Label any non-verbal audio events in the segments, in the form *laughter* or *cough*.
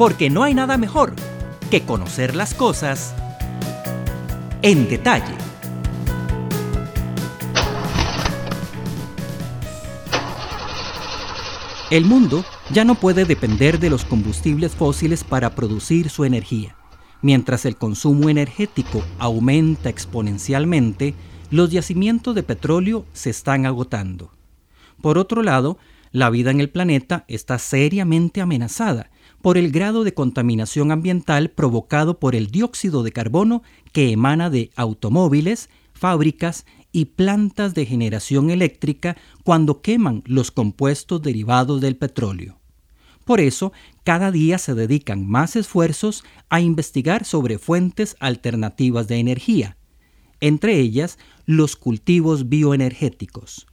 porque no hay nada mejor que conocer las cosas en detalle. El mundo ya no puede depender de los combustibles fósiles para producir su energía. Mientras el consumo energético aumenta exponencialmente, los yacimientos de petróleo se están agotando. Por otro lado, la vida en el planeta está seriamente amenazada por el grado de contaminación ambiental provocado por el dióxido de carbono que emana de automóviles, fábricas y plantas de generación eléctrica cuando queman los compuestos derivados del petróleo. Por eso, cada día se dedican más esfuerzos a investigar sobre fuentes alternativas de energía, entre ellas los cultivos bioenergéticos.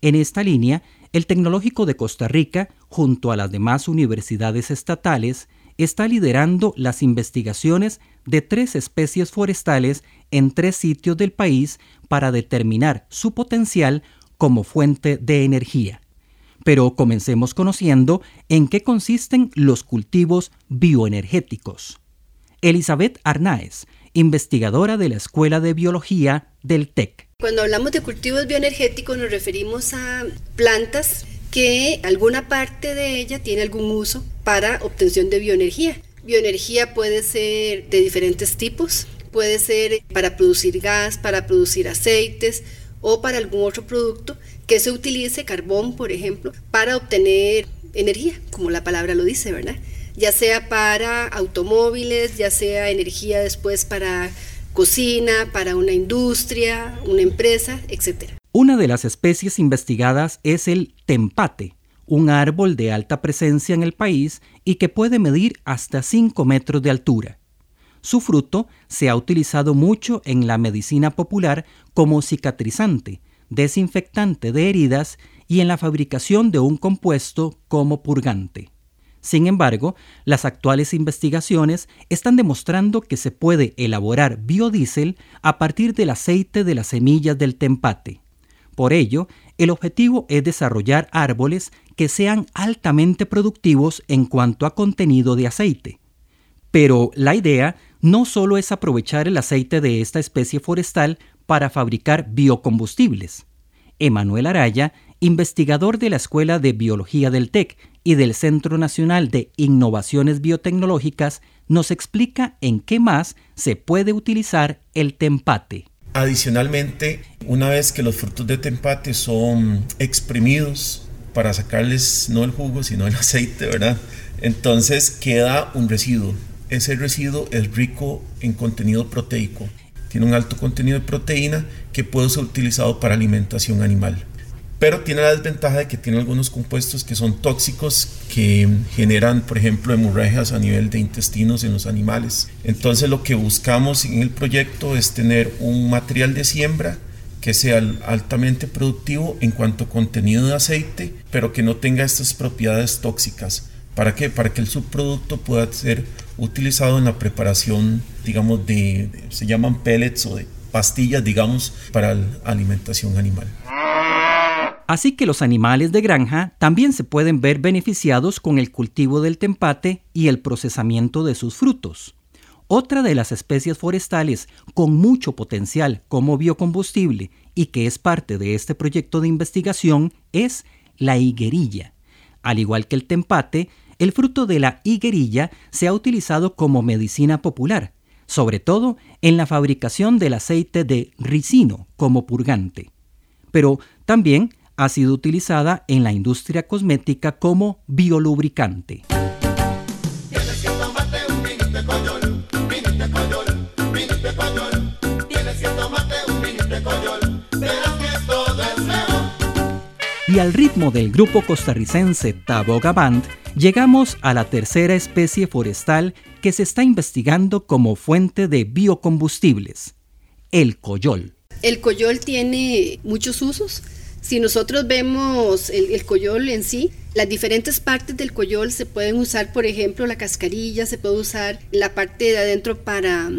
En esta línea, el Tecnológico de Costa Rica, junto a las demás universidades estatales, está liderando las investigaciones de tres especies forestales en tres sitios del país para determinar su potencial como fuente de energía. Pero comencemos conociendo en qué consisten los cultivos bioenergéticos. Elizabeth Arnaez, investigadora de la Escuela de Biología del TEC. Cuando hablamos de cultivos bioenergéticos nos referimos a plantas que alguna parte de ella tiene algún uso para obtención de bioenergía. Bioenergía puede ser de diferentes tipos, puede ser para producir gas, para producir aceites o para algún otro producto que se utilice, carbón por ejemplo, para obtener energía, como la palabra lo dice, ¿verdad? Ya sea para automóviles, ya sea energía después para cocina, para una industria, una empresa, etc. Una de las especies investigadas es el tempate, un árbol de alta presencia en el país y que puede medir hasta 5 metros de altura. Su fruto se ha utilizado mucho en la medicina popular como cicatrizante, desinfectante de heridas y en la fabricación de un compuesto como purgante. Sin embargo, las actuales investigaciones están demostrando que se puede elaborar biodiesel a partir del aceite de las semillas del tempate. Por ello, el objetivo es desarrollar árboles que sean altamente productivos en cuanto a contenido de aceite. Pero la idea no solo es aprovechar el aceite de esta especie forestal para fabricar biocombustibles. Emanuel Araya, investigador de la Escuela de Biología del TEC y del Centro Nacional de Innovaciones Biotecnológicas, nos explica en qué más se puede utilizar el tempate. Adicionalmente, una vez que los frutos de tempate son exprimidos para sacarles no el jugo, sino el *laughs* aceite, ¿verdad? Entonces queda un residuo. Ese residuo es rico en contenido proteico. Tiene un alto contenido de proteína que puede ser utilizado para alimentación animal pero tiene la desventaja de que tiene algunos compuestos que son tóxicos que generan, por ejemplo, hemorragias a nivel de intestinos en los animales. Entonces lo que buscamos en el proyecto es tener un material de siembra que sea altamente productivo en cuanto a contenido de aceite, pero que no tenga estas propiedades tóxicas. ¿Para qué? Para que el subproducto pueda ser utilizado en la preparación, digamos, de, se llaman pellets o de pastillas, digamos, para la alimentación animal. Así que los animales de granja también se pueden ver beneficiados con el cultivo del tempate y el procesamiento de sus frutos. Otra de las especies forestales con mucho potencial como biocombustible y que es parte de este proyecto de investigación es la higuerilla. Al igual que el tempate, el fruto de la higuerilla se ha utilizado como medicina popular, sobre todo en la fabricación del aceite de ricino como purgante. Pero también ha sido utilizada en la industria cosmética como biolubricante. Y al ritmo del grupo costarricense Taboga Band, llegamos a la tercera especie forestal que se está investigando como fuente de biocombustibles, el coyol. El coyol tiene muchos usos si nosotros vemos el, coyol en sí, las diferentes partes del coyol se pueden usar, por ejemplo, la cascarilla, se puede usar la parte de adentro para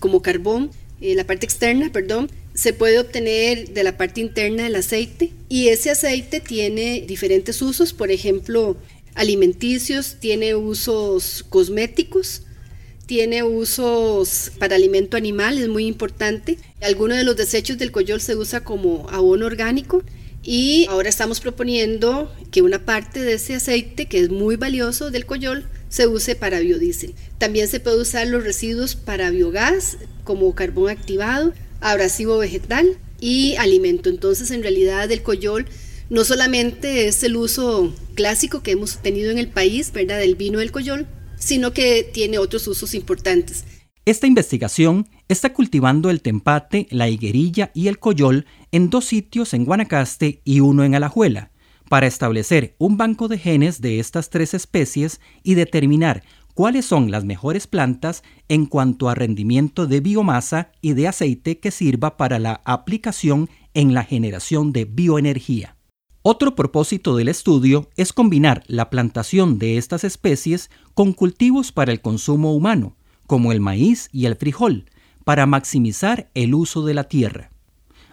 como carbón, eh, la parte externa, perdón, se puede obtener de la parte interna del aceite y ese aceite tiene diferentes usos, por ejemplo, alimenticios, tiene usos cosméticos, tiene usos para alimento animal, es muy importante. Algunos de los desechos del coyol se usa como abono orgánico y ahora estamos proponiendo que una parte de ese aceite, que es muy valioso del coyol, se use para biodiesel. También se puede usar los residuos para biogás, como carbón activado, abrasivo vegetal y alimento. Entonces, en realidad, el coyol no solamente es el uso clásico que hemos tenido en el país, ¿verdad?, del vino del coyol, sino que tiene otros usos importantes. Esta investigación está cultivando el tempate, la higuerilla y el coyol en dos sitios en Guanacaste y uno en Alajuela, para establecer un banco de genes de estas tres especies y determinar cuáles son las mejores plantas en cuanto a rendimiento de biomasa y de aceite que sirva para la aplicación en la generación de bioenergía. Otro propósito del estudio es combinar la plantación de estas especies con cultivos para el consumo humano, como el maíz y el frijol, para maximizar el uso de la tierra.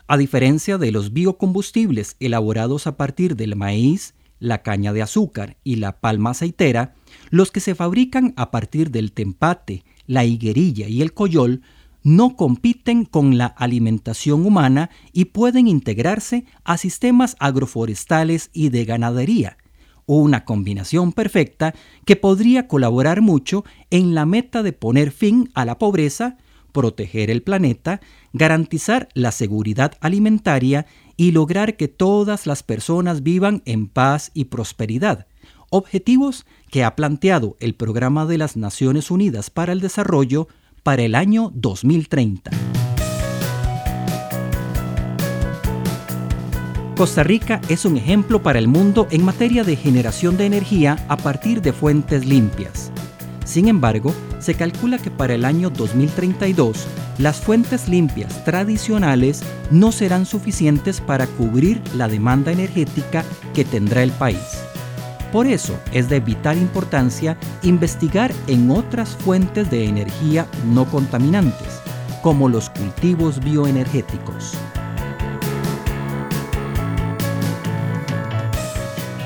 A diferencia de los biocombustibles elaborados a partir del maíz, la caña de azúcar y la palma aceitera, los que se fabrican a partir del tempate, la higuerilla y el coyol no compiten con la alimentación humana y pueden integrarse a sistemas agroforestales y de ganadería, una combinación perfecta que podría colaborar mucho en la meta de poner fin a la pobreza, proteger el planeta, garantizar la seguridad alimentaria y lograr que todas las personas vivan en paz y prosperidad, objetivos que ha planteado el Programa de las Naciones Unidas para el Desarrollo para el año 2030. Costa Rica es un ejemplo para el mundo en materia de generación de energía a partir de fuentes limpias. Sin embargo, se calcula que para el año 2032 las fuentes limpias tradicionales no serán suficientes para cubrir la demanda energética que tendrá el país. Por eso es de vital importancia investigar en otras fuentes de energía no contaminantes, como los cultivos bioenergéticos.